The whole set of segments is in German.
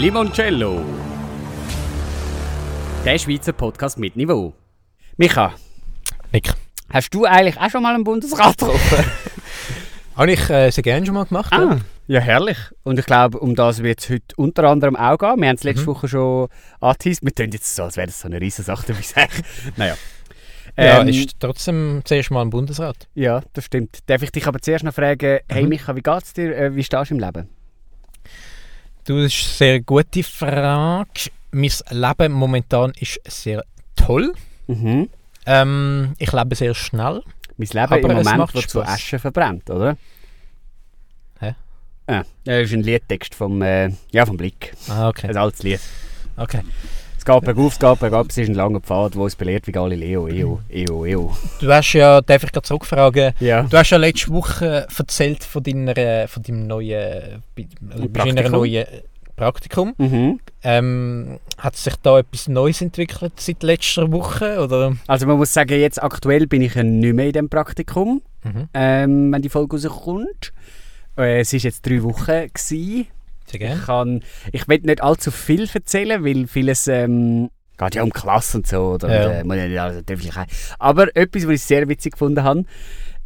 Limoncello. Der Schweizer Podcast mit Niveau. Micha, Nick. hast du eigentlich auch schon mal einen Bundesrat getroffen? Habe ich äh, sehr gerne schon mal gemacht. ja. ah, ja, herrlich. Und ich glaube, um das wird es heute unter anderem auch gehen. Wir haben es letzte Mhm. Woche schon angeteased. Wir tun jetzt so, als wäre das so eine riesige Sache naja. Ja, Ähm, ist trotzdem zuerst mal im Bundesrat. ja, das stimmt. Darf ich dich aber zuerst noch fragen, hey Mhm. Micha, wie geht's dir? Äh, wie stehst du im Leben? Du, das ist eine sehr gute Frage. Mein Leben momentan ist sehr toll. Mhm. Ähm, ich lebe sehr schnell. Mein Leben Aber im Moment wird zu. Asche verbrannt, oder? Hä? Ah, das ist ein Liedtext vom, äh, ja, vom Blick. Ah, okay. Ein altes Lied. okay. Es geht bergauf, es geht bergab, es ist ein langer Pfad, wo es belehrt wie Galileo. Eo, eo, eo. Du hast ja, darf ich gerade zurückfragen, Ja. du hast ja letzte Woche erzählt von, deiner, von deinem neuen, Praktikum? neuen Praktikum. Mhm. Ähm, hat sich da etwas Neues entwickelt seit letzter Woche? Oder? Also man muss sagen, jetzt aktuell bin ich ja nicht mehr in diesem Praktikum, Mhm. ähm, wenn die Folge rauskommt. Äh, es war jetzt drei Wochen. Gewesen. Ich, kann, ich will nicht allzu viel erzählen, weil vieles ähm, geht ja um Klasse und so. Oder, Ja. und, äh, muss ja nicht alles öffentlich ein. Aber etwas, was ich sehr witzig gefunden habe,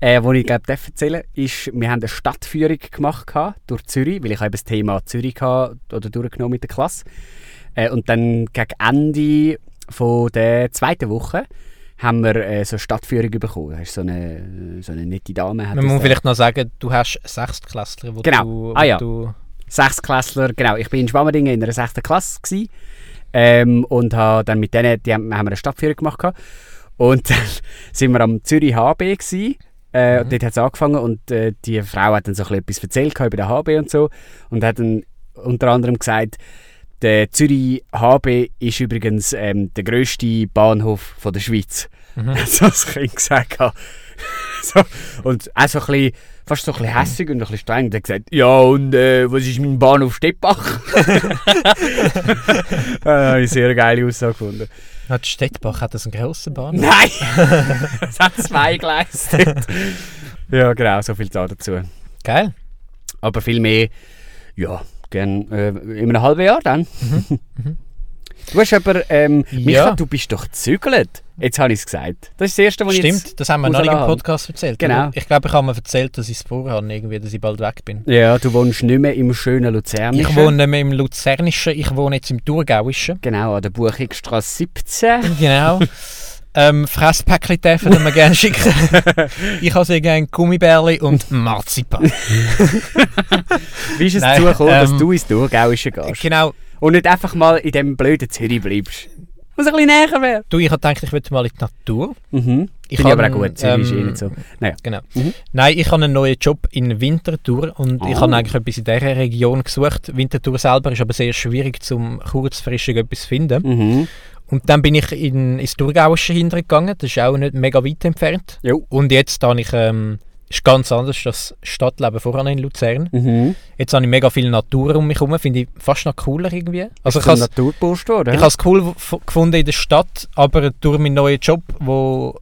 äh, was ich glaube darf erzählen ist, wir haben eine Stadtführung gemacht gehabt durch Zürich, weil ich habe das Thema Zürich gehabt, oder durchgenommen mit der Klasse. Äh, und dann gegen Ende von der zweiten Woche haben wir äh, so eine Stadtführung bekommen. Da ist so eine, so eine nette Dame. Man muss vielleicht noch sagen, du hast Sechstklässler, wo Genau. du... Ah, wo ja. Du, Sechstklässler, genau. Ich bin in Schwammerdingen in einer sechsten Klasse gsi, ähm, und habe dann mit denen, die haben, haben wir eine Stadtführung gemacht gehabt. und dann sind wir am Zürich HB gsi. Äh, Mhm. und Dort hat es angefangen und äh, die Frau hat dann so ein etwas erzählt über den HB und so und hat dann unter anderem gesagt, der Zürich HB ist übrigens ähm, der grösste Bahnhof von der Schweiz. Mhm. so das Kind gesagt. gehabt. so, und auch so ein bisschen, fast so ein bisschen hässig und ein bisschen streng. Und er hat gesagt, ja und äh, was ist mein Bahnhof Steppach? äh, habe ich sehr geile Aussage gefunden. hat Stettbach hat das einen grossen Bahnhof? Nein! es hat zwei Gleise dort. Ja genau, so viel dazu. Geil. Aber viel mehr, ja, gern äh, in einem halben Jahr dann. Du hast aber, ähm, Micha, Ja. du bist doch gezügelt. Jetzt habe ich es gesagt. Das ist das Erste, was ich jetzt... Stimmt, das haben wir noch nicht im. Podcast erzählt. Genau. Ich glaube, ich habe mir erzählt, dass ich es vorhabe, irgendwie, dass ich bald weg bin. Ja, du wohnst nicht mehr im schönen Luzern. Ich wohne nicht mehr im Luzernischen, ich wohne jetzt im Thurgauischen. Genau, an der Buchigstrasse 17. Genau. ähm, Fresspäckchen dürfen wir gerne schicken. ich habe sehr gerne Gummibärli und Marzipan. Wie ist es Nein, dazu gekommen, dass ähm, du ins Thurgauische gehst? genau. Und nicht einfach mal in dem blöden Zürich bleibst? Was ein bisschen näher wäre. Du, ich habe gedacht, ich würde mal in die Natur. Mhm. Ich Finde ich aber auch habe, gut, Zürich ist eh ähm, nicht so. Naja. Genau. Mhm. Nein, ich habe einen neuen Job in Winterthur und ich Oh. habe eigentlich etwas in dieser Region gesucht. Winterthur selber ist aber sehr schwierig, zum kurzfristig etwas zu finden. Mhm. Und dann bin ich in, ins Thurgauische hintergegangen, das ist auch nicht mega weit entfernt. Jo. Und jetzt habe ich, ähm, ist ganz anders, das Stadtleben voran in Luzern. Mhm. Jetzt habe ich mega viel Natur um mich herum, finde ich fast noch cooler irgendwie. Also ich habe Naturburst geworden. ich habe es cool gefunden in der Stadt, aber durch meinen neuen Job, wo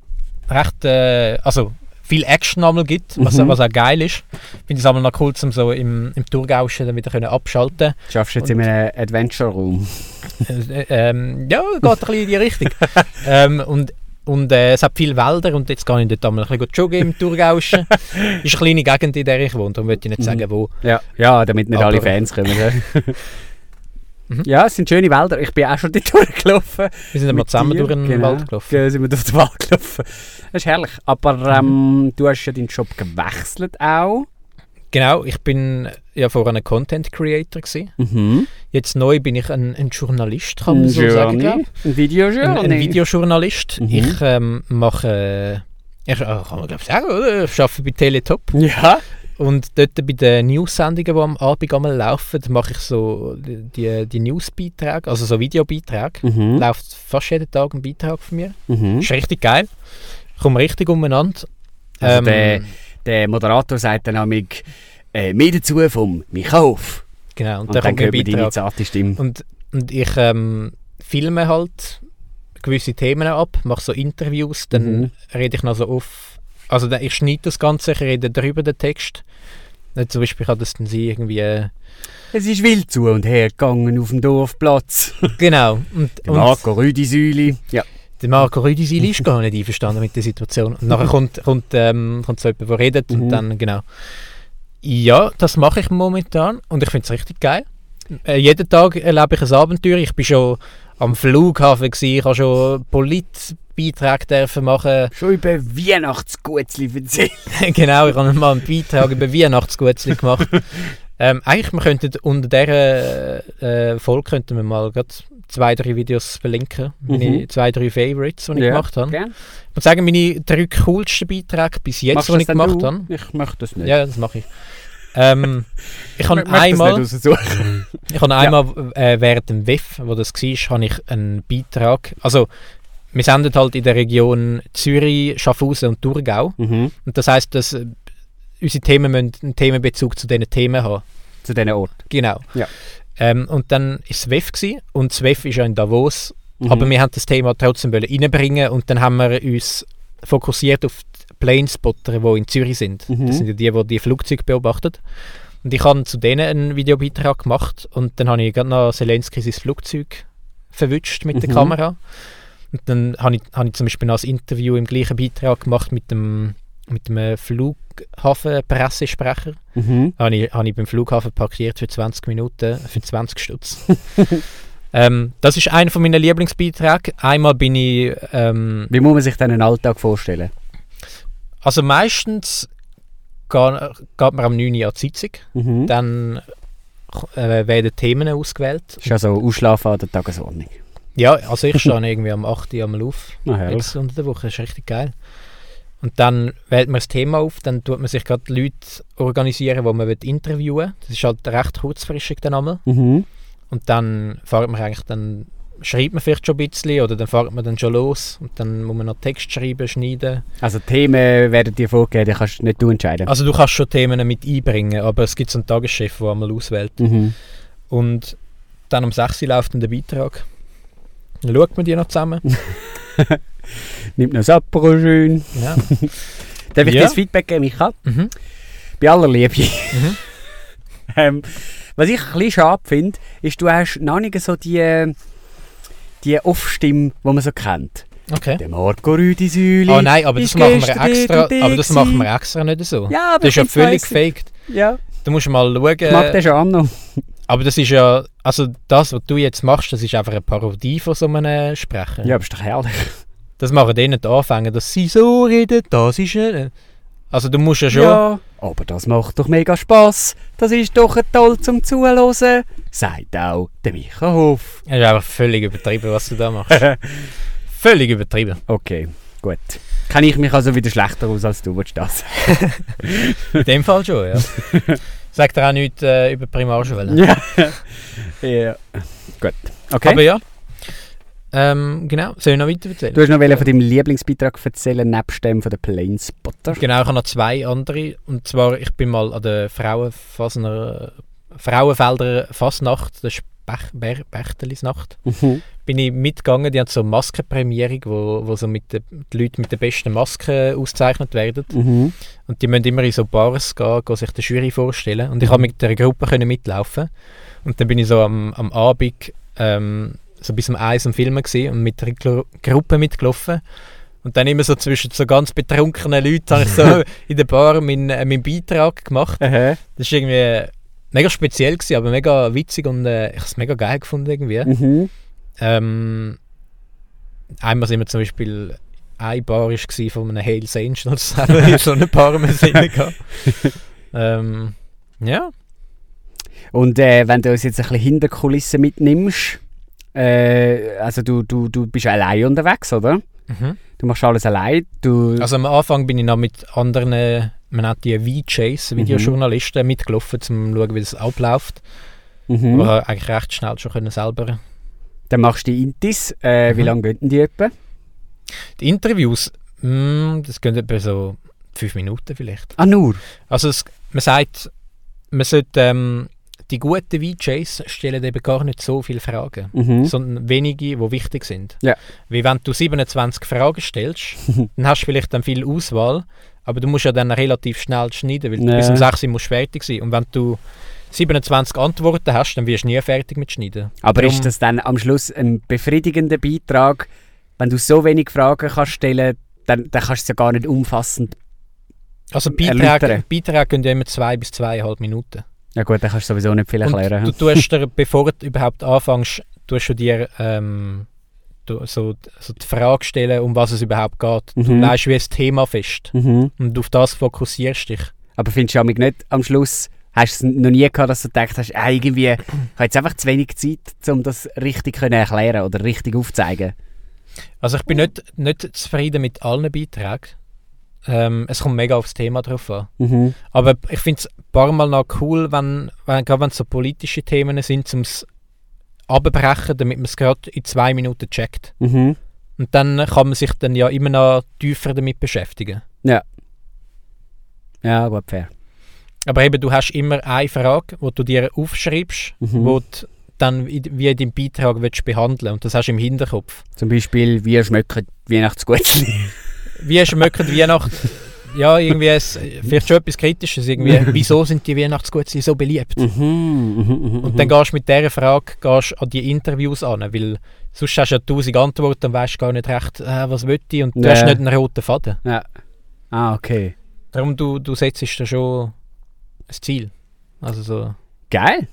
recht, äh, also viel Action einmal gibt, was, Mhm. was auch geil ist, finde ich es aber noch cool, um so im, im Thurgauischen dann wieder können abschalten Du schaffst jetzt in einem Adventure-Raum. äh, ähm, Ja, geht ein bisschen in die Richtung. ähm, und und äh, es hat viele Wälder und jetzt gehe ich dort einmal ein bisschen joggen im Thurgauischen. ist eine kleine Gegend, in der ich wohne, darum möchte ich nicht Mhm. sagen, wo. Ja, ja damit nicht Aber- alle Fans kommen. ja. Mhm. Ja, es sind schöne Wälder. Ich bin auch schon dort durchgelaufen. Wir sind einmal zusammen dir, durch einen genau. Wald gelaufen. Ja, sind wir durch den Wald gelaufen. Das ist herrlich. Aber ähm, du hast ja deinen Job gewechselt auch. Genau, ich bin ja vorher ein Content Creator gewesen. Mhm. Jetzt neu bin ich ein, ein Journalist, kann man Ein so sagen. Journey, glaub. ein Ein, Videojourney. ein Videojournalist. Mhm. Ich ähm, mache, äh, ich, äh, kann man glaube sagen, oder? ich arbeite bei Teletop. Ja. Und dort bei den News-Sendungen, die am Abend einmal laufen, mache ich so die, die, News-Beiträge, also so Videobeiträge. Mhm. Läuft fast jeden Tag ein Beitrag von mir. Mhm. Ist richtig geil. Ich komme richtig umeinander. Also Ähm, der, der Moderator sagt dann amig äh, mehr dazu vom Michauf. Genau, und, Und dann dann kommt man deine zarte Stimme. Und, und ich ähm, filme halt gewisse Themen ab, mache so Interviews, dann Mhm. rede ich noch so auf. Also dann, ich schneide das Ganze, ich rede drüber den Text. Äh, Zum Beispiel kann das dann sein, irgendwie, äh, Es ist wild zu und her gegangen auf dem Dorfplatz. Genau. Und, Der Marco Rüdisäuli. Ja. der Marco Rüdisil ist gar nicht einverstanden mit der Situation. Und nachher kommt, kommt, ähm, kommt so jemand, der redet Mhm. und dann, genau. Ja, das mache ich momentan und ich finde es richtig geil. Äh, jeden Tag erlebe ich ein Abenteuer. Ich bin schon am Flughafen, gewesen, ich habe schon Politbeiträge machen. Schon über Weihnachtsgutzli erzählt. genau, ich habe mal einen Beitrag über Weihnachtsgutzli gemacht. ähm, eigentlich, wir könnten unter dieser äh, Folge könnten wir mal grad zwei, drei Videos verlinken. Meine Mhm. zwei, drei Favorites, die ich gemacht habe. Gern. Ich muss sagen, meine drei coolsten Beiträge bis jetzt, Machst die ich gemacht du? habe. Ich möchte das nicht. Ja, das mache ich. Ähm, ich habe einmal, ich habe einmal äh, während dem WEF, wo das war, habe ich einen Beitrag. Also, wir senden halt in der Region Zürich, Schaffhausen und Thurgau. mhm. Und das heisst, dass äh, unsere Themen müssen einen Themenbezug zu diesen Themen haben. Zu diesen Ort. Genau. Ja. Ähm, und dann war das WEF gewesen, und das WEF ist ja in Davos. Mhm. Aber wir haben das Thema trotzdem reinbringen und dann haben wir uns fokussiert auf die Planespotter, die in Zürich sind. Mhm. Das sind ja die, die die Flugzeuge beobachten. Und ich habe zu denen einen Videobeitrag gemacht und dann habe ich gerade noch Zelensky sein Flugzeug verwünscht mit der Mhm. Kamera. Und dann habe ich, habe ich zum Beispiel noch ein Interview im gleichen Beitrag gemacht mit dem, mit dem Flughafen-Pressesprecher. Mhm. Habe ich, habe ich beim Flughafen parkiert für 20 Minuten, für 20 Stutz. ähm, das ist einer von meinen Lieblingsbeiträgen. Einmal bin ich, ähm, Wie muss man sich dann einen Alltag vorstellen? also meistens geht, man am 9 Uhr an die Sitzung, Mhm. dann äh, werden Themen ausgewählt. Das ist also Ausschlafen an der Tagesordnung. Ja, also ich stehe irgendwie am 8 Uhr am auf, herrlich. jetzt unter der Woche, das ist richtig geil. Und dann wählt man das Thema auf, dann tut man sich gerade Leute organisieren, die man interviewen will. Das ist halt recht kurzfristig dann einmal. Mhm. Und dann fährt man eigentlich, dann schreibt man vielleicht schon ein bisschen oder dann fährt man dann schon los und dann muss man noch Text schreiben, schneiden. Also Themen werden dir vorgegeben, die kannst nicht du entscheiden. Also du kannst schon Themen mit einbringen, aber es gibt so einen Tageschef, der einmal auswählt. Mhm. Und dann um 6 Uhr läuft dann der Beitrag. Dann schaut man die noch zusammen. Nimmt noch das Apero schön. Ja. Darf ich Ja. dir das Feedback geben, Micha? mhm. Bei aller Liebe. Mhm. ähm, was ich ein bisschen schade finde, ist, du hast noch nicht so die, die Off-Stimme, die man so kennt. Okay. Der Marco Rüdisäuli. Oh nein, aber das machen wir extra. Aber das machen wir extra nicht so. Ja, aber Das ist ja völlig gefaked. Ja, Du musst mal schauen. ich mag den schon noch. Aber das ist ja, also das, was du jetzt machst, das ist einfach eine Parodie von so einem Sprecher. Ja, aber ist doch herrlich. Das machen denen die Anfänger, dass sie so reden, das ist er. Also du musst ja schon... Ja, aber das macht doch mega Spass. Das ist doch toll zum Zuhören. Sagt auch der Micha Hof. Es ist einfach völlig übertrieben, was du da machst. völlig übertrieben. Okay, gut. Kann ich mich also wieder schlechter aus als du, willst das? In dem Fall schon, ja. Sagt er auch nichts äh, über Primarschule. ja. ja. Gut. Okay. Aber ja. Ähm, genau, soll ich noch weiter erzählen? du hast noch von deinem Lieblingsbeitrag erzählen, nebst dem von den Planespotter. Genau, ich habe noch zwei andere. Und zwar, ich bin mal an der Frauenfasner, Frauenfelder Fasnacht, das ist Bech, Bechtelisnacht, Mhm. bin ich mitgegangen. Die haben so eine Maskenprämierung, wo, wo so mit den, die Leute mit den besten Masken ausgezeichnet werden. Mhm. Und die müssen immer in so Bars gehen, gehen sich der Jury vorstellen. Und ich habe mit der Gruppe können mitlaufen. Und dann bin ich so am, am Abend ähm, so bis um eins am Filmen gewesen und mit der Gru Gruppe mitgelaufen. Und dann immer so zwischen so ganz betrunkenen Leuten habe ich so in der Bar meinen, äh, meinen Beitrag gemacht. Aha. Das war irgendwie mega speziell, gewesen, aber mega witzig und äh, ich habe es mega geil gefunden irgendwie. Mhm. Ähm, einmal sind wir zum Beispiel eine Bar war von einem Hells Angels, in so eine Bar sind gegangen. ähm, ja, Und äh, wenn du uns jetzt ein bisschen hinter Kulissen mitnimmst, äh, also du, du, du bist allein unterwegs, oder? mhm. Du machst alles allein. Du, also am Anfang bin ich noch mit anderen, man nennt die VJs, Videojournalisten, mitgelaufen, um zu schauen, wie das abläuft. mhm. Aber ich eigentlich recht schnell schon können selber. Dann machst du die Intis. Äh, Wie Mhm. lange gehen die etwa? Die Interviews, mm, das gehen etwa so fünf Minuten vielleicht. Ah, nur? Also es, man sagt, man sollte, ähm, die guten VJs stellen eben gar nicht so viele Fragen, Mhm. sondern wenige, die wichtig sind. Ja. Wie wenn du 27 Fragen stellst, dann hast du vielleicht dann viel Auswahl, aber du musst ja dann relativ schnell schneiden, weil du Ja. bis um 6 Uhr musst fertig sein. Und wenn du 27 Antworten hast, dann wirst du nie fertig mit Schneiden. Aber Darum- ist das dann am Schluss ein befriedigender Beitrag, wenn du so wenig Fragen kannst stellen, dann, dann kannst du es ja gar nicht umfassend. Also. Beiträge, Beiträge gehen ja immer zwei bis zweieinhalb Minuten. Ja gut, dann kannst du sowieso nicht viel erklären. Und du tust dir, bevor du überhaupt anfängst, tust du dir ähm, du, so, so die Frage stellen, um was es überhaupt geht. Du Mhm. legst wie ein Thema fest mhm. und auf das fokussierst dich. Aber findest du amig nicht am Schluss, hast du es noch nie gehabt, dass du gedacht hast, ah, irgendwie, ich habe jetzt einfach zu wenig Zeit, um das richtig können erklären oder richtig aufzuzeigen? Also ich bin nicht, nicht zufrieden mit allen Beiträgen. Ähm, es kommt mega aufs Thema drauf an. Mhm. Aber ich finde es ein paar Mal noch cool, wenn, wenn, gerade wenn es so politische Themen sind, um es abbrechen, damit man es gerade in zwei Minuten checkt. Mhm. Und dann kann man sich dann ja immer noch tiefer damit beschäftigen. Ja, gut, fair. Aber eben, du hast immer eine Frage, die du dir aufschreibst, Mhm. wo du dann wie in deinem Beitrag willst behandeln Und das hast du im Hinterkopf. Zum Beispiel, wie schmecken die Weihnachtsgutzli? Wie schmeckt Weihnachten? Ja, irgendwie es, vielleicht schon etwas Kritisches. Irgendwie, wieso sind die Weihnachtsgutzli so beliebt? mhm, mhm, mhm, Und dann gehst du mit dieser Frage gehst an die Interviews an, weil sonst hast du ja tausend Antworten und weißt gar nicht recht, äh, was will ich und du Ja. hast nicht einen roten Faden. Ah, okay. Darum du, du setzt dir schon ein Ziel. Also so Geil.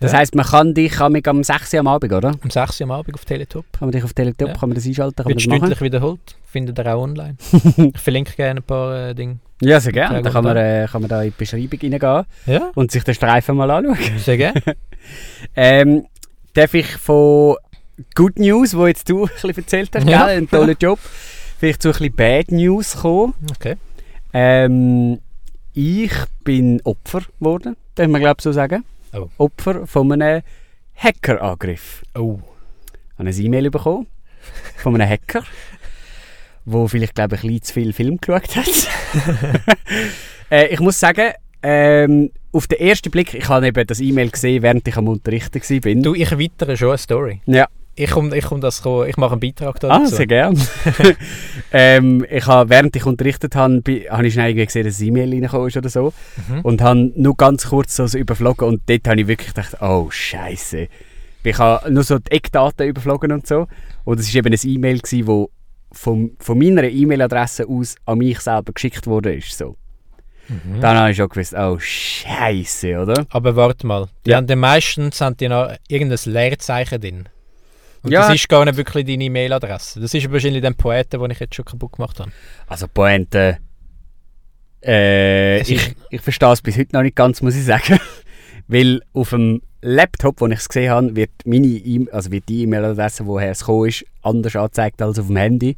Das Ja. heisst, man kann dich am 6 Uhr am Abend, oder? um 6 Uhr am Abend auf Teletop. Kann man dich auf Teletop, Ja. kann man das einschalten, Wird stündlich wiederholt. Findet ihr auch online. ich verlinke gerne ein paar äh, Dinge. Ja, sehr gerne. Dann kann man, äh, kann man da in die Beschreibung reingehen Ja, und sich den Streifen mal anschauen. sehr gerne. Ähm, darf ich von Good News, wo jetzt du ein bisschen erzählt hast, Ja. gell? einen tollen Job, vielleicht zu ein bisschen Bad News kommen? Okay. Ähm, ich bin Opfer geworden, darf man glaube ich so sagen. Oh. Opfer von einem Hackerangriff. Oh. Ich habe eine E-Mail bekommen von einem Hacker, der vielleicht glaube ich ein bisschen zu viel Film geschaut hat. äh, ich muss sagen, ähm, auf den ersten Blick, ich habe eben das E-Mail gesehen, während ich am Unterrichten war. Du, ich erweitere schon eine Story. Ja. Ich, komm, ich, komm das, ich mache einen Beitrag Ah, dazu. sehr gern. ähm, ich habe, während ich unterrichtet habe, habe ich schnell irgendwie gesehen, dass ein E-Mail reingekommen ist oder so. Mhm. Und habe nur ganz kurz so, überflogen und dort habe ich wirklich gedacht, oh Scheiße. Ich habe nur so die Eckdaten überflogen und so. Und es war eben ein E-Mail, das von, von meiner E-Mail-Adresse aus an mich selber geschickt wurde. Ist so. Mhm. Dann habe ich schon gewusst, oh Scheiße, oder? Aber warte mal, die Ja. haben den meistens haben die noch irgendein Leerzeichen drin. Und Ja. das ist gar nicht wirklich deine E-Mail-Adresse. Das ist wahrscheinlich der Poeten, den ich jetzt schon kaputt gemacht habe. Also Pointe. Äh, Es ich, ich verstehe es bis heute noch nicht ganz, muss ich sagen. Weil auf dem Laptop, wo ich es gesehen habe, wird, meine e also wird die E-Mail-Adresse, woher es gekommen ist, anders angezeigt als auf dem Handy.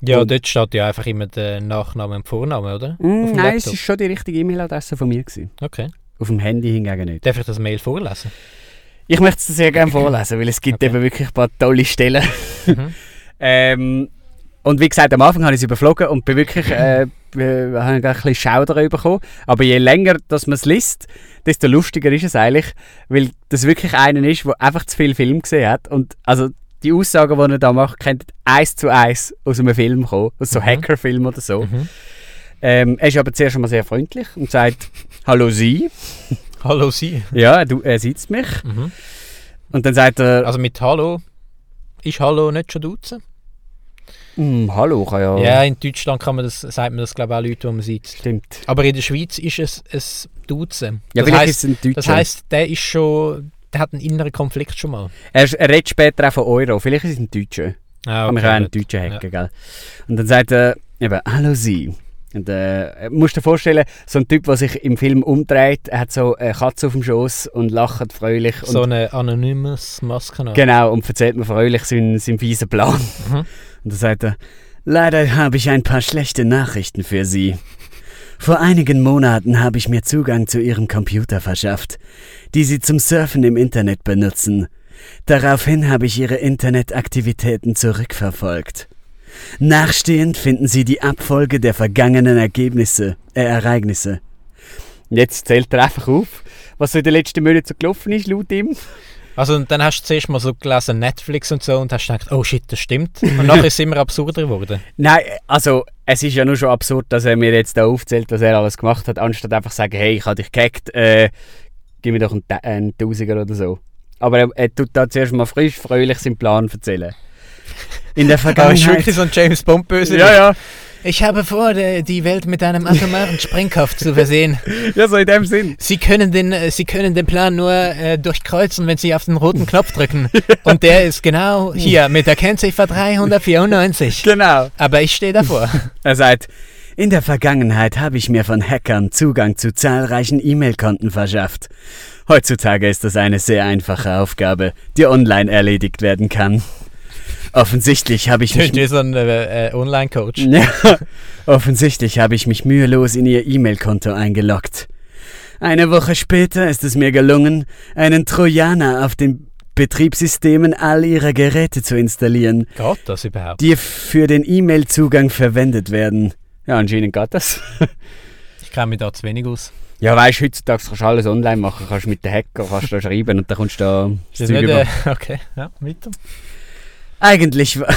Ja, Und- dort steht ja einfach immer der Nachname und Vorname, oder? Mm, nein, es Laptop. ist schon die richtige E-Mail-Adresse von mir. Gewesen. Okay. Auf dem Handy hingegen nicht. Darf ich das Mail vorlesen? Ich möchte es sehr gerne vorlesen, weil es gibt Okay. eben wirklich ein paar tolle Stellen. Mhm. Ähm, und wie gesagt, am Anfang habe ich es überflogen und bin wirklich äh, äh, habe ein bisschen Schauder bekommen. Aber je länger dass man es liest, desto lustiger ist es eigentlich, weil das wirklich einer ist, der einfach zu viel Film gesehen hat. Und also die Aussagen, die er da macht, könnten eins zu eins aus einem Film kommen, aus so Mhm. Hackerfilm oder so. Mhm. Ähm, er ist aber zuerst einmal sehr freundlich und sagt, hallo Sie. Hallo Sie. Ja, du, er sitzt mich. Mhm. Und dann sagt er, Also mit Hallo ist Hallo nicht schon duzen? «Hm, hallo, kann ja... Ja, in Deutschland kann man das, sagt man das glaube ich auch Leute, wo man sieht. Stimmt. Aber in der Schweiz ist es ein Duzen. Ja, das vielleicht heisst, ist es ein Deutscher. das heisst, der ist schon, der hat einen inneren Konflikt schon mal. Er, er redet später auch von Euro. Vielleicht ist es ein Deutscher. Ah, Kann mich auch einen Deutschen hacken, gell? Und dann sagt er eben, hallo Sie. Und äh, musst dir vorstellen, so ein Typ, der sich im Film umdreht, hat so eine Katze auf dem Schoß und lacht fröhlich. Und, So eine anonymes Maske. Genau, und erzählt mir fröhlich seinen, seinen fiesen Plan. Mhm. Und dann sagt er, leider habe ich ein paar schlechte Nachrichten für Sie. Vor einigen Monaten habe ich mir Zugang zu Ihrem Computer verschafft, die Sie zum Surfen im Internet benutzen. Daraufhin habe ich Ihre Internetaktivitäten zurückverfolgt. Nachstehend finden Sie die Abfolge der vergangenen Ergebnisse, äh, Ereignisse. Jetzt zählt er einfach auf, was so in den letzten Monaten so gelaufen ist, laut ihm. Also und dann hast du zuerst mal so gelesen Netflix und so und hast gedacht, oh shit, das stimmt. Und nachher ist es immer absurder geworden. Nein, also es ist ja nur schon absurd, dass er mir jetzt da aufzählt, was er alles gemacht hat, anstatt einfach zu sagen, hey, ich habe dich gehackt, äh, gib mir doch einen, einen Tausiger oder so. Aber er, er tut da zuerst mal frisch, fröhlich seinen Plan erzählen. In der Aber Vergangenheit... wirklich so ein James Bond böse. ja, ja, Ich habe vor, die Welt mit einem atomaren Sprengkraft zu versehen. ja, so in dem Sinn. Sie können den, äh, Sie können den Plan nur äh, durchkreuzen, wenn Sie auf den roten Knopf drücken. Und der ist genau hier mit der Kennziffer 394. Genau. Aber ich stehe davor. Er sagt, in der Vergangenheit habe ich mir von Hackern Zugang zu zahlreichen E-Mail-Konten verschafft. Heutzutage ist das eine sehr einfache Aufgabe, die online erledigt werden kann. Offensichtlich habe ich mich wie so ein äh, Online-Coach. Ja, offensichtlich habe ich mich mühelos in ihr E-Mail-Konto eingeloggt. Eine Woche später ist es mir gelungen, einen Trojaner auf den Betriebssystemen all ihrer Geräte zu installieren, Geht das überhaupt? die für den E-Mail-Zugang verwendet werden. Ja, anscheinend geht das. Ich kenne mich da zu wenig aus. Ja, weißt du, heutzutage kannst du alles online machen, kannst mit den Hacker kannst du da schreiben und dann kommst du da Ist das nicht, über. äh, okay, ja, weiter. Eigentlich war.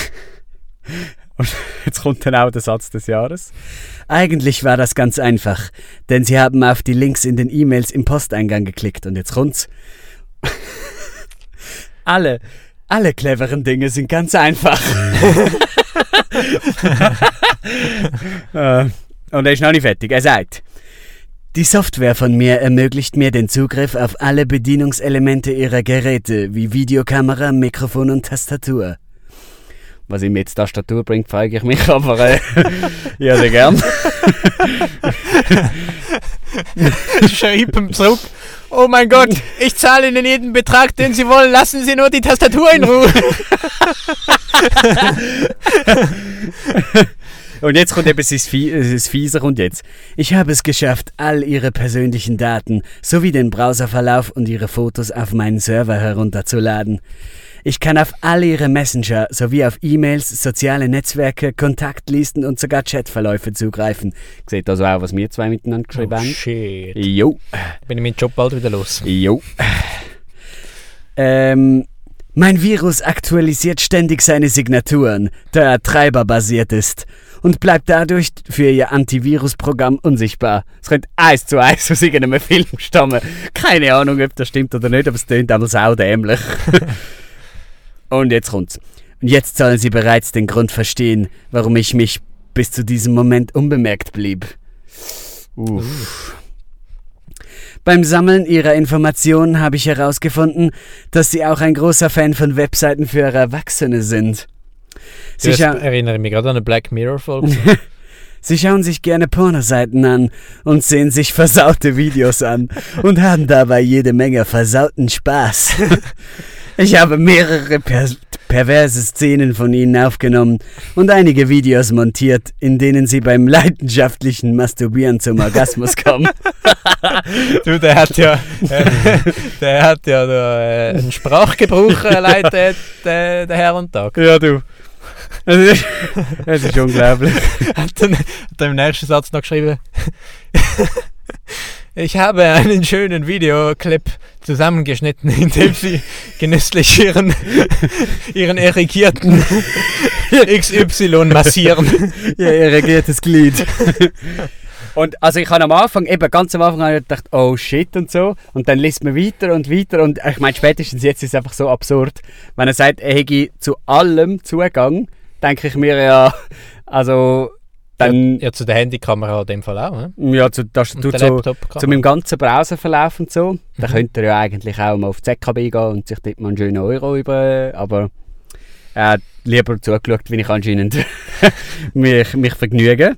Und jetzt kommt dann auch der Satz des Jahres. Eigentlich war das ganz einfach, denn sie haben auf die Links in den E-Mails im Posteingang geklickt und jetzt kommt's. alle, alle cleveren Dinge sind ganz einfach. Äh, und er ist noch nicht fertig. Er sagt, die Software von mir ermöglicht mir den Zugriff auf alle Bedienungselemente ihrer Geräte, wie Videokamera, Mikrofon und Tastatur. Was ihm jetzt Tastatur bringt, frage ich mich, aber äh, ja, sehr gern. Schreib ihm zurück. Oh mein Gott, ich zahle Ihnen jeden Betrag, den Sie wollen. Lassen Sie nur die Tastatur in Ruhe. Und jetzt kommt eben das, Fie das Fiese kommt jetzt. Ich habe es geschafft, all Ihre persönlichen Daten sowie den Browserverlauf und Ihre Fotos auf meinen Server herunterzuladen. Ich kann auf all Ihre Messenger sowie auf E-Mails, soziale Netzwerke, Kontaktlisten und sogar Chatverläufe zugreifen. Seht also auch, was wir zwei miteinander geschrieben Oh, haben? shit. Jo. Bin ich meinen Job bald wieder los. Jo. Ähm, mein Virus aktualisiert ständig seine Signaturen, da er treiberbasiert ist und bleibt dadurch für ihr Antivirusprogramm unsichtbar. Es könnte eins zu eins aus irgendeinem Film stammen. Keine Ahnung, ob das stimmt oder nicht, aber es klingt einmal saudämlich. und jetzt kommt's. Und jetzt sollen Sie bereits den Grund verstehen, warum ich mich bis zu diesem Moment unbemerkt blieb. Uff. Beim Sammeln ihrer Informationen habe ich herausgefunden, dass sie auch ein großer Fan von Webseiten für Erwachsene sind. Sie, scha erinnere mich gerade an eine Black Mirror-Folge. sie schauen sich gerne Pornoseiten an und sehen sich versaute Videos an und haben dabei jede Menge versauten Spaß. Ich habe mehrere per perverse Szenen von ihnen aufgenommen und einige Videos montiert, in denen sie beim leidenschaftlichen Masturbieren zum Orgasmus kommen. du, der hat ja, äh, der hat ja da, äh, einen Sprachgebrauch erleidet, der, der, der Herr und Tag. Ja, du. Das ist, das ist unglaublich. Hat dann, hat dann im nächsten Satz noch geschrieben, ich habe einen schönen Videoclip zusammengeschnitten, in dem sie genüsslich ihren, ihren erregierten XY massieren. Ihr regiertes Glied. Und also ich habe am Anfang, eben ganz am Anfang habe ich gedacht, oh shit und so. Und dann liest man weiter und weiter. Und ich meine, spätestens jetzt ist es einfach so absurd. Wenn er sagt, er hätte zu allem Zugang, denke ich mir ja, also dann, ja, zu der Handykamera in dem Fall auch. Ne? ja, zu Tastatur, Und der zu, zu meinem ganzen Browserverlauf und so. Da Mhm. könnte er ja eigentlich auch mal auf die ZKB gehen und sich dort mal einen schönen Euro über. Aber er hat lieber zugeschaut, wie ich anscheinend mich, mich vergnüge.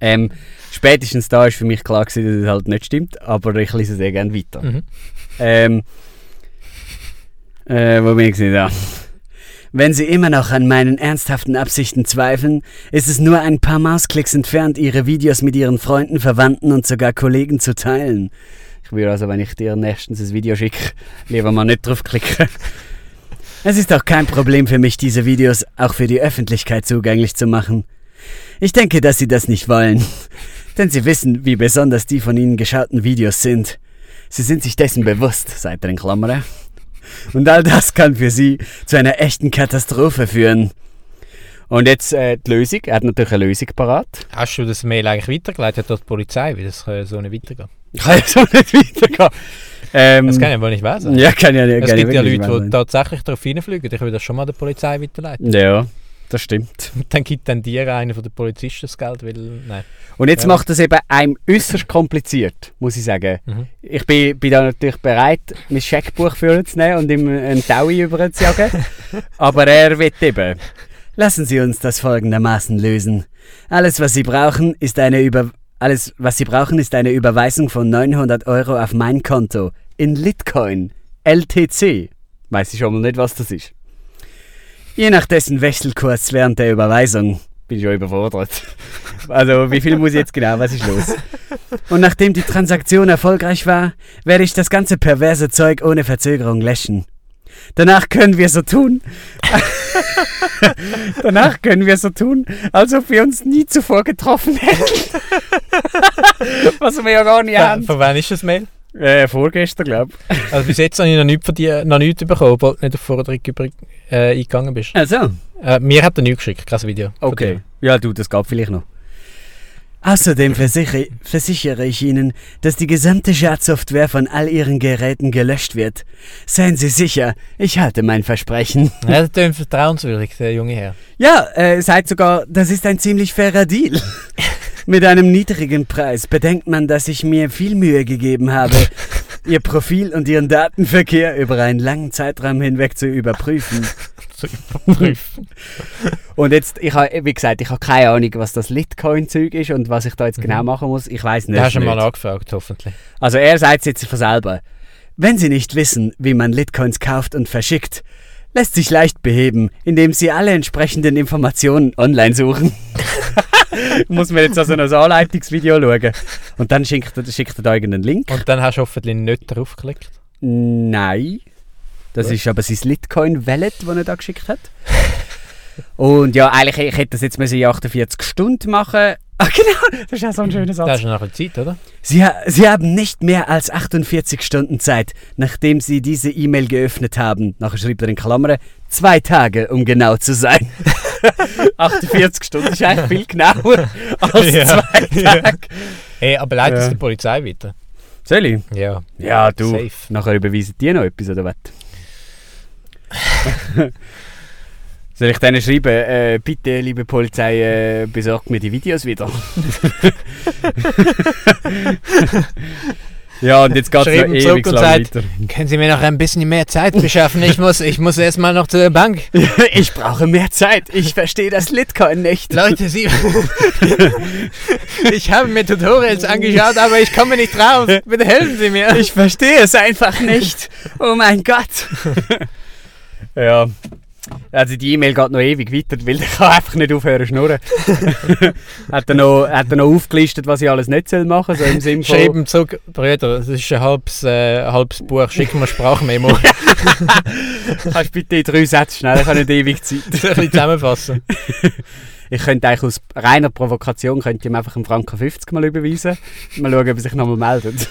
Ähm, spätestens da ist für mich klar gewesen, dass es halt nicht stimmt, aber ich lese sehr gerne weiter. Mhm. Ähm, äh, wo bin ich gewesen? Ja. Wenn Sie immer noch an meinen ernsthaften Absichten zweifeln, ist es nur ein paar Mausklicks entfernt, Ihre Videos mit Ihren Freunden, Verwandten und sogar Kollegen zu teilen. Ich würde also, wenn ich dir nächstens ein Video schicke, lieber mal nicht draufklicken. Es ist auch kein Problem für mich, diese Videos auch für die Öffentlichkeit zugänglich zu machen. Ich denke, dass Sie das nicht wollen, denn Sie wissen, wie besonders die von Ihnen geschauten Videos sind. Sie sind sich dessen bewusst, ihr in Klammern. Und all das kann für Sie zu einer echten Katastrophe führen. Und jetzt äh, die Lösung. Er hat natürlich eine Lösung parat. Hast du das Mail eigentlich weitergeleitet an die Polizei, wie das äh, so nicht weitergeht? Ich kann jetzt auch nicht weitergehen. Ähm, Das kann ich aber nicht wissen. Ja, kann ja nicht. Es kann gibt ich ja Leute, die tatsächlich darauf hineinfliegen. Ich will das schon mal der Polizei weiterleiten. Ja, das stimmt. Und dann gibt dann dir einer von den Polizisten das Geld, weil... Nein. Und jetzt Ja. macht das eben einem äußerst kompliziert, muss ich sagen. Mhm. Ich bin, bin da natürlich bereit, mein Scheckbuch für ihn zu nehmen und ihm einen Taui überzujagen. Aber er wird eben. Lassen Sie uns das folgendermaßen lösen. Alles, was Sie brauchen, ist eine Über alles, was Sie brauchen, ist eine Überweisung von 900 Euro auf mein Konto in Litcoin, LTC. Weiß ich schon mal nicht, was das ist. Je nach dessen Wechselkurs während der Überweisung bin ich schon überfordert. Also, wie viel muss ich jetzt genau? Was ist los? Und nachdem die Transaktion erfolgreich war, werde ich das ganze perverse Zeug ohne Verzögerung löschen. Danach können wir so tun. Danach können wir so tun, als ob wir uns nie zuvor getroffen hätten. Was wir ja gar nicht haben. von wann ist das Mail? Äh, vorgestern, glaube ich. Also bis jetzt habe ich noch nichts von dir noch nichts bekommen, obwohl du nicht auf Forderung über, äh, eingegangen bist. Also, Äh, mir hat er nichts geschickt, kein Video. okay. dir. Ja, du, das gab vielleicht noch. Außerdem versichere, versichere ich Ihnen, dass die gesamte Schadsoftware von all Ihren Geräten gelöscht wird. Seien Sie sicher, ich halte mein Versprechen. Ja, das klingt vertrauenswürdig, der junge Herr. Ja, äh, seid sogar, das ist ein ziemlich fairer Deal. Mit einem niedrigen Preis bedenkt man, dass ich mir viel Mühe gegeben habe, Ihr Profil und Ihren Datenverkehr über einen langen Zeitraum hinweg zu überprüfen. Zu überprüfen. Und jetzt, ich habe, wie gesagt, ich habe keine Ahnung, was das Litcoin-Zeug ist und was ich da jetzt genau machen muss. Ich weiß nicht. Da hast du ihn mal angefragt, hoffentlich. Also er sagt es jetzt von selber. Wenn Sie nicht wissen, wie man Litcoins kauft und verschickt, lässt sich leicht beheben, indem Sie alle entsprechenden Informationen online suchen. Muss man jetzt also noch ein Anleitungsvideo schauen. Und dann schickt er, schickt er da irgendeinen Link. Und dann hast du hoffentlich nicht drauf geklickt. Nein. Das Gut. ist aber sein Litcoin-Wallet, das er da geschickt hat. Und ja, eigentlich ich hätte das jetzt müssen in 48 Stunden machen. Ah, genau, das ist ja so ein schöner Satz. Da hast du nachher Zeit, oder? Sie, Sie haben nicht mehr als 48 Stunden Zeit, nachdem Sie diese E-Mail geöffnet haben. Nachher schreibt er in Klammern, zwei Tage, um genau zu sein. 48 Stunden ist eigentlich viel genauer als Ja. zwei Ja. Tage. Hey, aber leite es Ja. der Polizei weiter. Soll ich? Ja. Ja, du. Safe. Nachher überweisen die noch etwas, oder was? Soll ich denen schreiben, äh, bitte, liebe Polizei, äh, besorgt mir die Videos wieder? ja, und jetzt geht es noch ewig lang sagt- weiter. Können Sie mir noch ein bisschen mehr Zeit beschaffen? Ich muss, ich muss erstmal noch zur Bank. ich brauche mehr Zeit. Ich verstehe das Litcoin nicht. Leute, Sie. ich habe mir Tutorials angeschaut, aber ich komme nicht drauf. Bitte helfen Sie mir. Ich verstehe es einfach nicht. Oh mein Gott. ja. Also die E-Mail geht noch ewig weiter, weil ich kann einfach nicht aufhören schnurren. hat, er noch, hat er noch aufgelistet, was ich alles nicht soll machen soll, so im Sinne von... Schreiben zurück, Brüder, das ist ein halbes, äh, halbes Buch. Schick mir Sprachmemo. Kannst du bitte in drei Sätze schnell, ich habe nicht ewig Zeit. Ein bisschen zusammenfassen? Ich könnte eigentlich aus reiner Provokation könnte ihm einfach einen Franken 50 mal überweisen. Mal schauen, ob er sich nochmal meldet.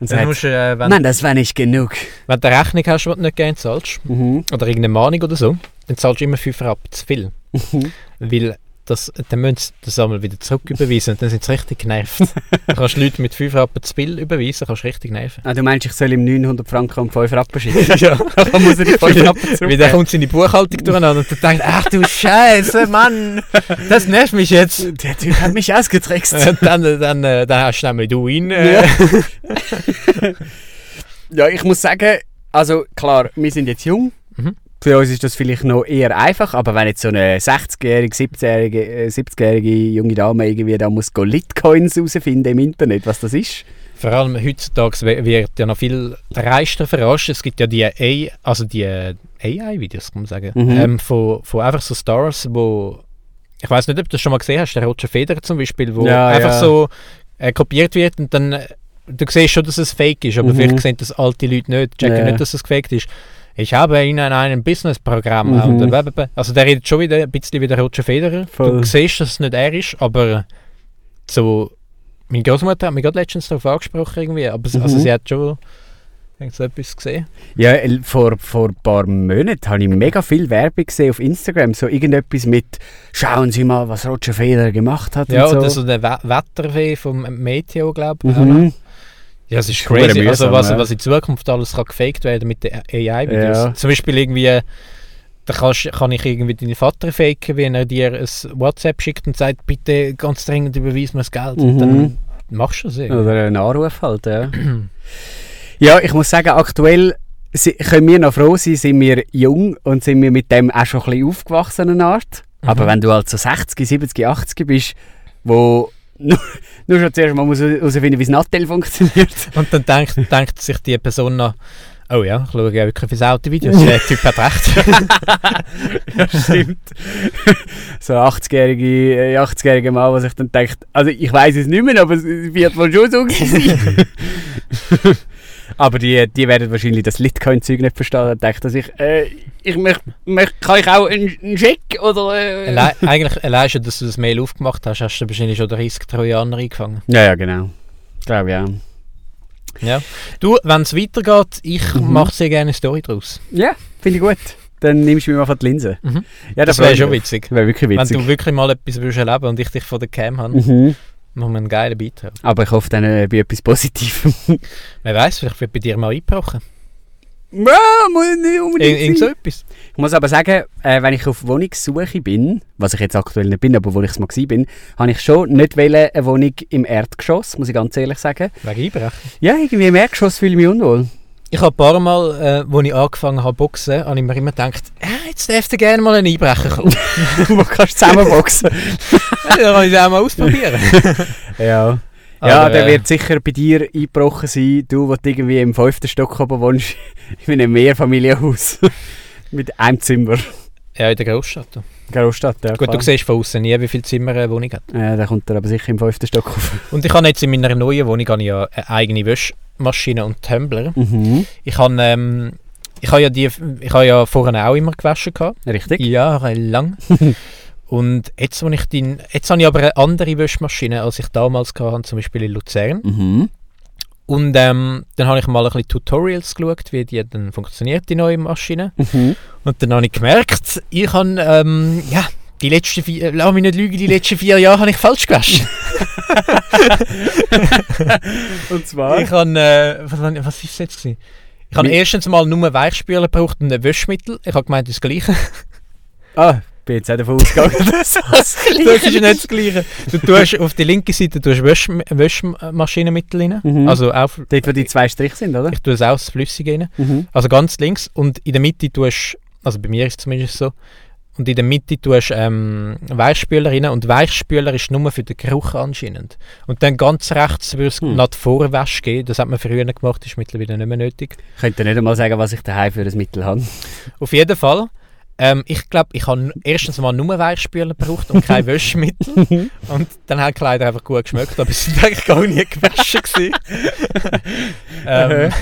Und Dann musst du, äh, wenn, Mann, das war nicht genug. wenn du eine Rechnung hast, die du nicht gerne zahlst, Mhm. oder irgendeine Mahnung oder so, dann zahlst du immer 5 Rappen zu viel. Mhm. Weil das, dann müssen sie das einmal wieder zurück überweisen und dann sind sie richtig genervt. du kannst Leute mit 5 Rappen zu viel überweisen, kannst richtig nerven. Ah, du meinst, ich soll ihm 900 Franken um 5 Rappen schicken? ja. Dann muss er die 5 Rappen Weil dann kommt seine Buchhaltung durcheinander und dann denkt, ach du Scheiße, Mann, das nervt mich jetzt. Der Typ hat mich ausgetrickst. Dann, dann, äh, dann hast du nämlich du ihn. Äh, Ja. ja, ich muss sagen, also klar, wir sind jetzt jung. Für uns ist das vielleicht noch eher einfach, aber wenn jetzt so eine 60-jährige, 70-jährige, äh, 70-jährige junge Dame irgendwie da muss Litcoins herausfinden im Internet, was das ist. Vor allem heutzutage wird ja noch viel dreister verarscht. Es gibt ja die AI, also die äh, AI-Videos, kann man sagen, Mhm. ähm, von, von einfach so Stars, wo ich weiß nicht, ob du das schon mal gesehen hast, der Roger Federer zum Beispiel, wo Ja, einfach ja. so äh, kopiert wird und dann äh, du siehst schon, dass es fake ist, aber Mhm. vielleicht sehen das alte Leute nicht, checken Ja. nicht, dass es gefaked ist. Ich habe Ihnen ein Businessprogramm Mhm. und blablabla. also der redet schon wieder ein bisschen wie der Roger Federer. Voll. Du siehst, dass es nicht er ist, aber so meine Großmutter hat mich gerade letztens darauf angesprochen irgendwie, aber sie- also Mhm. sie hat schon so etwas gesehen. Ja, vor, vor ein paar Monaten habe ich mega viel Werbung gesehen auf Instagram. So irgendetwas mit «Schauen Sie mal, was Roger Federer gemacht hat» Ja, und oder so. so der We Wetterweh vom Meteo, glaube ich. Mhm. Ja, es ist Ist crazy. Also, mühsam, was, ja. was in Zukunft alles kann gefaked werden mit den AI-Videos. Ja. Zum Beispiel irgendwie, da kannst, kann ich irgendwie deinen Vater faken, wenn er dir ein WhatsApp schickt und sagt, bitte ganz dringend überweis mir das Geld. Mhm. dann machst du das irgendwie. Oder ein Anruf halt, ja. ja, ich muss sagen, aktuell können wir noch froh sein, sind wir jung und sind wir mit dem auch schon ein bisschen aufgewachsen, eine Art. Aber Mhm. wenn du halt so 60, 70, 80 bist, wo nur, nur schon zuerst mal muss herausfinden, wie das Nattel funktioniert. Und dann denkt, denkt sich die Person noch, oh ja, ich schaue ja wirklich fürs Autovideos, der Typ hat recht. ja, stimmt. so 80-jährige, äh, 80-jährige Mann, der sich dann denkt, also ich weiß es nicht mehr, aber es wird wohl schon so gewesen sein. Aber die, die werden wahrscheinlich das Litcoin-Zeug nicht verstehen und denken sich, äh, ich möchte, möcht, kann ich auch einen, Scheck oder... Äh? Allein, eigentlich, allein schon, dass du das Mail aufgemacht hast, hast du wahrscheinlich schon 30 Trojaner eingefangen. Ja, ja, genau. Glaube ja. Ja. Du, wenn es weitergeht, ich Mhm. mache sehr gerne eine Story draus. Ja, finde ich gut. Dann nimmst du mir mal von die Linse. Mhm. Ja, Das freu wäre ich schon witzig. Wäre wirklich Wenn witzig. du wirklich mal etwas willst erleben und ich dich von der Cam habe, Mhm. Machen wir einen geilen Beitrag. Aber ich hoffe dann äh, bei etwas Positivem. Wer weiß, vielleicht wird bei dir mal eingebrochen. ja, muss nicht unbedingt irgend so etwas. Ich muss aber sagen, äh, wenn ich auf Wohnungssuche bin, was ich jetzt aktuell nicht bin, aber wo ich es mal bin, habe ich schon nicht wollen, eine Wohnung im Erdgeschoss, muss ich ganz ehrlich sagen. Wegen Einbrechen. Ja, irgendwie im Erdgeschoss fühle ich mich unwohl. Ich habe ein paar Mal, äh, als ich angefangen habe boxen, habe ich mir immer gedacht, ja, jetzt dürfte gerne mal ein Einbrecher kommen. wo kannst du zusammenboxen. ja, dann kann ich es auch mal ausprobieren. ja. ja, Aber, der äh, wird sicher bei dir eingebrochen sein, du, du irgendwie im fünften Stock oben wohnst, in einem Mehrfamilienhaus. Mit einem Zimmer. Ja, in der Großstadt. Großstadt, ja. Gut, klar. du siehst von außen nie, wie viele Zimmer eine Wohnung hat. Ja, da kommt er aber sicher im fünften Stock auf. Und ich habe jetzt in meiner neuen Wohnung habe ich ja eine eigene Wäschmaschine und Tumbler. Mhm. Ich habe, ähm, ich habe ja die, ich habe ja vorher auch immer gewaschen gehabt. Richtig? Jahrelang. Und jetzt, wo ich die, jetzt habe ich aber eine andere Wäschmaschine, als ich damals hatte, zum Beispiel in Luzern. Mhm. Und ähm, dann habe ich mal ein bisschen Tutorials geschaut, wie die dann funktioniert, die neue Maschine. Mhm. Und dann habe ich gemerkt, ich habe, ähm, ja, die letzten vier, lass mich nicht lügen, die letzten vier Jahre habe ich falsch gewaschen. Und zwar? ich habe, äh, was, ich- was ist jetzt gewesen? Ich habe erstens mal nur Weichspüler gebraucht und ein Wäschmittel. Ich habe gemeint, das Gleiche. Ah, bin jetzt auch davon ausgegangen, dass das das ist ja nicht das Gleiche. Du tust auf die linke Seite tust Wäsch, Wäschmaschinenmittel rein. Mhm. Also auf, Dort, wo die zwei Striche sind, oder? ich tue es auch das Flüssige rein. Mhm. Also ganz links und in der Mitte tust also bei mir ist es zumindest so, und in der Mitte tust ähm, Weichspüler rein und Weichspüler ist nur für den Geruch anscheinend. Und dann ganz rechts würde es Hm. nach Vorwäsche gehen, das hat man früher gemacht, ist mittlerweile nicht mehr nötig. Ich könnte nicht einmal sagen, was ich daheim für ein Mittel habe. Auf jeden Fall, ähm, ich glaube, ich habe erstens mal nur Weichspüler gebraucht und kein Wäschmittel. und dann haben die Kleider einfach gut geschmeckt, aber sie sind eigentlich gar nie gewaschen ähm,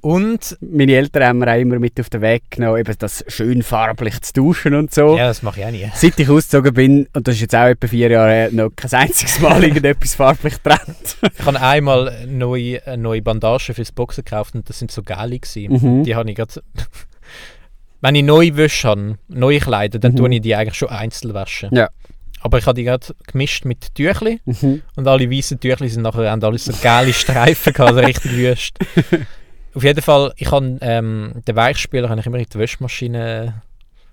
und, Meine Eltern haben mir auch immer mit auf den Weg genommen, eben das schön farblich zu duschen und so. ja, das mache ich auch nie. Seit ich ausgezogen bin, und das ist jetzt auch etwa vier Jahre her, noch kein einziges Mal irgendetwas farblich getrennt. Ich habe einmal neue, neue Bandagen fürs Boxen gekauft und das sind so geile gewesen. Mhm. Die habe ich gerade... Wenn ich neue Wäsche habe, neue Kleider, dann Mhm. tue ich die eigentlich schon einzeln waschen. Ja. Aber ich habe die gerade gemischt mit Tüchli Mhm. und alle weißen Tüchli sind nachher haben alles so geile Streifen gehabt, also richtig wüst. Auf jeden Fall, ich habe ähm, den Weichspüler habe ich immer in die Wäschmaschine,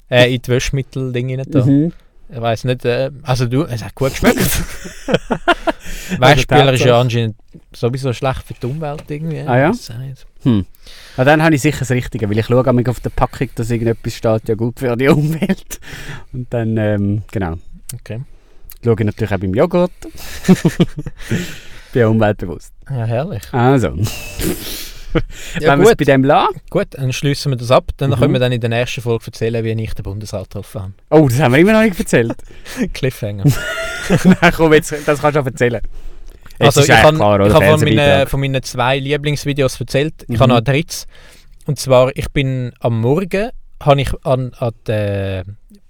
äh, in die Wäschmittel-Ding rein. Mhm. Ich weiß nicht, äh, also du, es hat gut geschmeckt. Weichspüler ist ja anscheinend sowieso schlecht für die Umwelt irgendwie. Ah ja? Hm. Ja, dann habe ich sicher das Richtige, weil ich schaue einmal auf der Packung, dass irgendetwas steht, ja gut für die Umwelt. Und dann, ähm, genau. Okay. Schaue ich natürlich auch beim Joghurt. Bin ja umweltbewusst. Ja, herrlich. Also, Ja, wenn wir es bei dem lassen. gut, dann schließen wir das ab. Dann Mhm. können wir dann in der nächsten Folge erzählen, wie ich den Bundesrat getroffen habe. Oh, das haben wir immer noch nicht erzählt. Cliffhanger. Nein, komm, jetzt, das kannst du auch erzählen. Jetzt also ich habe habe von, meinen, von meinen zwei Lieblingsvideos erzählt. Ich Mhm. habe noch ein drittes. Und zwar, ich bin am Morgen habe ich an, an der,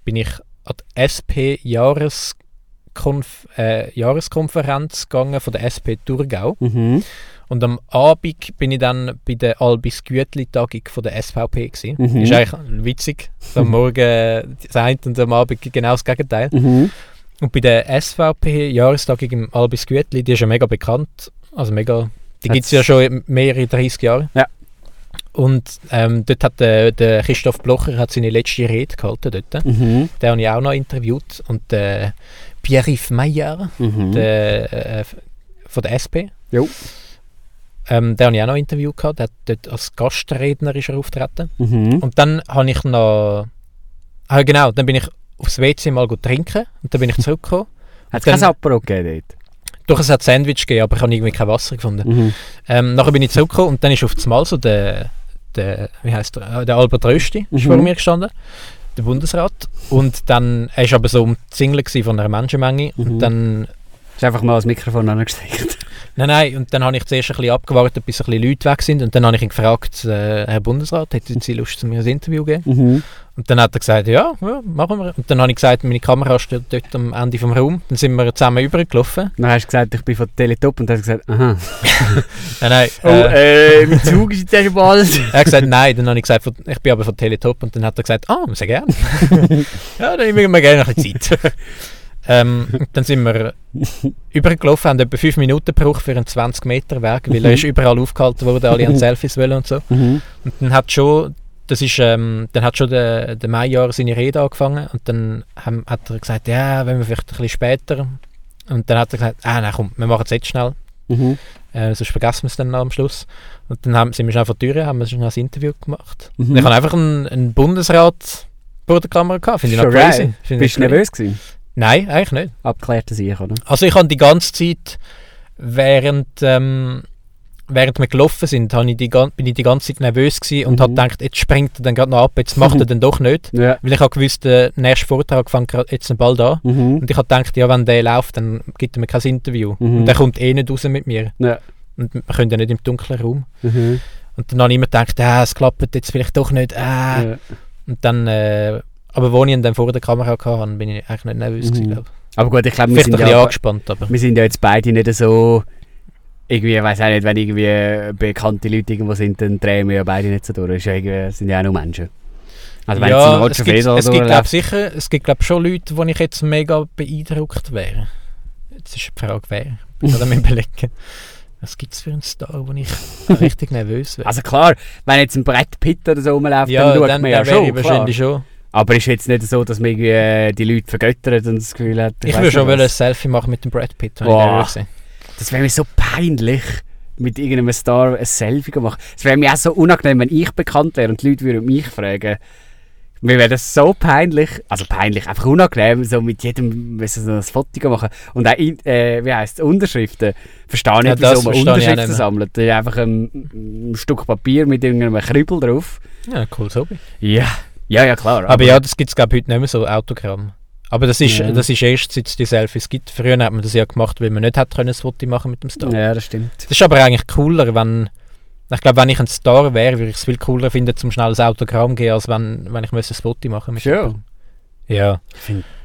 bin ich an die SP Jahreskonf, äh, Jahreskonferenz gegangen von der SP Thurgau. Mhm. Und am Abend bin ich dann bei der Albis Gütli Tagung von der SVP gewesen. Mhm. Ist eigentlich witzig. Am Morgen das eine und am Abend genau das Gegenteil. Mhm. Und bei der SVP Jahrestagung im Albis Gütli, die ist ja mega bekannt, also mega Die gibt es ja schon mehrere 30 Jahre. Ja. Und ähm, dort hat der, der Christoph Blocher hat seine letzte Rede gehalten dort. Mhm. Den habe ich auch noch interviewt. Und der Pierre-Yves Meyer, Mhm. der, äh, von der SP, Jo. Ähm, den habe ich auch noch interviewt gehabt. Der hat dort als Gastredner ist er auftreten. Mhm. Und dann habe ich noch... Ah, genau, dann bin ich aufs WC mal gut trinken und dann bin ich zurückgekommen. Hat es kein Apero gegeben Doch, es hat Sandwich gegeben, aber ich habe irgendwie kein Wasser gefunden. Mhm. Ähm, nachher bin ich zurückgekommen und dann ist auf das Mal so der, der wie heißt der, äh, der Albert Rösti ist Mhm. vor mir gestanden, der Bundesrat. Und dann, er war aber so umzingelt von einer Menschenmenge. Mhm. Und dann, Ist einfach mal das Mikrofon angesteckt. nein, nein, und dann habe ich zuerst ein bisschen abgewartet, bis ein bisschen Leute weg sind. Und dann habe ich ihn gefragt, äh, Herr Bundesrat, hätten Sie Lust, zu mir ein Interview zu geben? Mhm. Und dann hat er gesagt, ja, ja, machen wir. Und dann habe ich gesagt, meine Kamera steht dort am Ende vom Raum. Dann sind wir zusammen übergelaufen. Dann hast du gesagt, ich bin von Teletop und dann hast du gesagt, aha. Nein, nein, Oh, äh, äh, mein Zug ist jetzt schon bald. Er hat gesagt, nein. Dann habe ich gesagt, ich bin aber von Teletop. Und dann hat er gesagt, ah, sehr gerne. ja, dann nehme ich mir gerne ein bisschen Zeit. Ähm, dann sind wir übergelaufen, haben etwa 5 Minuten gebraucht für einen 20 Meter Weg, weil er Mhm. ist überall aufgehalten worden, alle haben Selfies wollen und so. Mhm. Und dann hat schon, das ist, ähm, dann hat schon der, der Maijahr seine Rede angefangen und dann haben, hat er gesagt, ja, wenn wir vielleicht ein bisschen später. Und dann hat er gesagt, ah, nein, komm, wir machen es jetzt schnell. Mhm. Äh, sonst vergessen wir es dann am Schluss. Und dann haben, sind wir schnell vor die Tür, haben wir schnell ein Interview gemacht. Mhm. Ich habe einfach einen, einen Bundesrat vor der Kamera gehabt. Finde ich noch crazy. ich Bist du nervös gewesen? Nein, eigentlich nicht. Abgeklärter Sieg, oder? Also ich habe die ganze Zeit, während, ähm, während wir gelaufen sind, ich die, bin ich die ganze Zeit nervös gewesen und Mhm. habe gedacht, jetzt springt er dann gerade noch ab, jetzt macht er dann doch nicht. Ja. Weil ich habe gewusst, der nächste Vortrag fängt jetzt bald an. Mhm. Und ich habe gedacht, ja, wenn der läuft, dann gibt er mir kein Interview. Mhm. Und der kommt eh nicht raus mit mir. Ja. Und wir können ja nicht im dunklen Raum. Mhm. Und dann habe ich immer gedacht, ah, es klappt jetzt vielleicht doch nicht. Ah. Ja. Und dann, äh, aber als ich ihn dann vor der Kamera hatte, bin ich eigentlich nicht nervös. Mhm. gewesen, glaub. Aber gut, ich glaube, wir sind, ja, angespannt, aber... wir sind ja jetzt beide nicht so... Irgendwie, ich weiß auch nicht, wenn irgendwie bekannte Leute irgendwo sind, dann drehen wir ja beide nicht so durch. Irgendwie, sind ja auch nur Menschen. Also wenn ja, Roger es gibt, Federer es gibt glaub, sicher, es gibt glaub, schon Leute, wo ich jetzt mega beeindruckt wäre. Jetzt ist die Frage, wer. Ich gerade am überlegen. Was gibt es für einen Star, wo ich richtig nervös wäre? Also klar, wenn jetzt ein Brett Pitt oder so rumläuft, ja, dann schaut dann, man dann ja wäre schon, ich wahrscheinlich schon. Aber ist jetzt nicht so, dass man irgendwie äh, die Leute vergöttert und das Gefühl hat... Ich, weiss würde schon ein. Selfie machen mit dem Brad Pitt, wenn Boah. ich. Das wäre mir so peinlich, mit irgendeinem Star ein Selfie zu machen. Es wäre mir auch so unangenehm, wenn ich bekannt wäre und die Leute würden mich fragen. Mir wäre das so peinlich, also peinlich, einfach unangenehm, so mit jedem müssen so ein Foto machen. Und auch, in, äh, wie heisst es, Unterschriften. Verstehe nicht, Ja, das wieso man ich Unterschriften sammelt. Das ist einfach ein, ein Stück Papier mit irgendeinem Kribbel drauf. Ja, cooles Hobby. Ja, ja, ja, klar. Aber, ja, das gibt es glaube heute nicht mehr so, Autogramm. Aber das ist, Ja. das ist erst, seit es die Selfies gibt. Früher hat man das ja gemacht, weil man nicht hat können, ein Foto machen mit dem Star. Ja, das stimmt. Das ist aber eigentlich cooler, wenn... Ich glaube, wenn ich ein Star wäre, würde ich es viel cooler finden, zum schnell ein Autogramm gehen, als wenn, wenn ich ein Foto machen müsste. Ja. Ich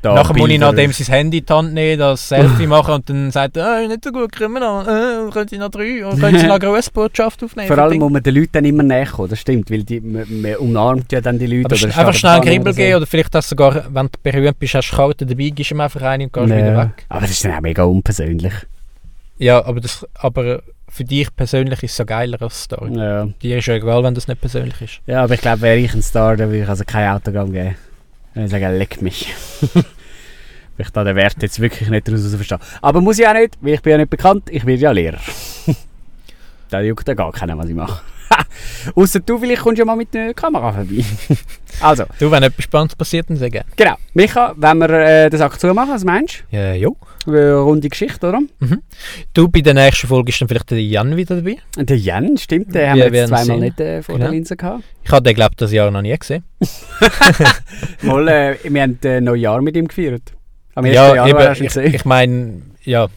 da Nachher muss ich Bilder- noch dem sein Handy in die Hand nehmen, das Selfie machen und dann sagt er, äh, nicht so gut, kommen wir noch, äh, können Sie noch drei, oder können Sie noch eine Grossbotschaft aufnehmen? Vor allem muss man den Leuten dann immer näher kommen, das stimmt, weil die, man, man umarmt ja dann die Leute. einfach schnell einen Kribbel oder geben oder vielleicht du sogar, wenn du berühmt bist, hast du Karten dabei, gibst ihm einfach rein und gehst Ja. wieder weg. Aber das ist dann auch mega unpersönlich. Ja, aber, das, aber für dich persönlich ist es so geiler als Star. Ja. Dir ist ja egal, wenn das nicht persönlich ist. ja, aber ich glaube, wäre ich ein Star, dann würde ich also kein Autogramm geben. Ich sagen, leck mich. Ich da den Wert jetzt wirklich nicht daraus verstehe. Aber muss ich auch nicht, weil ich bin ja nicht bekannt, ich werde ja Lehrer. da juckt ja gar keiner, was ich mache. Außer du, vielleicht kommst du ja mal mit der Kamera vorbei. also, Du, wenn etwas Spannendes passiert, dann sehr gerne. genau. Micha, wenn wir äh, den Sack zumachen, was meinst Ja, jo. Eine runde Geschichte, oder? Du, bei der nächsten Folge ist dann vielleicht der Jan wieder dabei. Der Jan, stimmt, den haben wir jetzt zweimal nicht äh, vor Genau. der Linse gehabt. Ich habe den, glaube ich, das Jahr noch nie gesehen. Mal, äh, wir haben äh, Neujahr mit ihm gefeiert. Am 1. Ja, Januar hast du ihn ich, gesehen. ich meine, ja,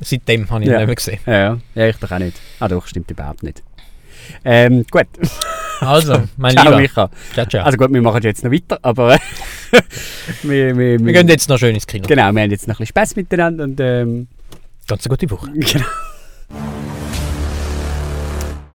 seitdem habe ich Ja. ihn nicht mehr gesehen. Ja, ja. ja, ich doch auch nicht. Ah doch, stimmt überhaupt nicht. Ähm, gut. Also, mein Ciao, Lieber. Micha. Ciao, ciao. Also gut, wir machen jetzt noch weiter, aber äh, wir, wir, wir gehen jetzt noch schön ins Kino. Genau, wir haben jetzt noch ein bisschen Spaß miteinander und ähm, Ganz eine gute Woche. genau.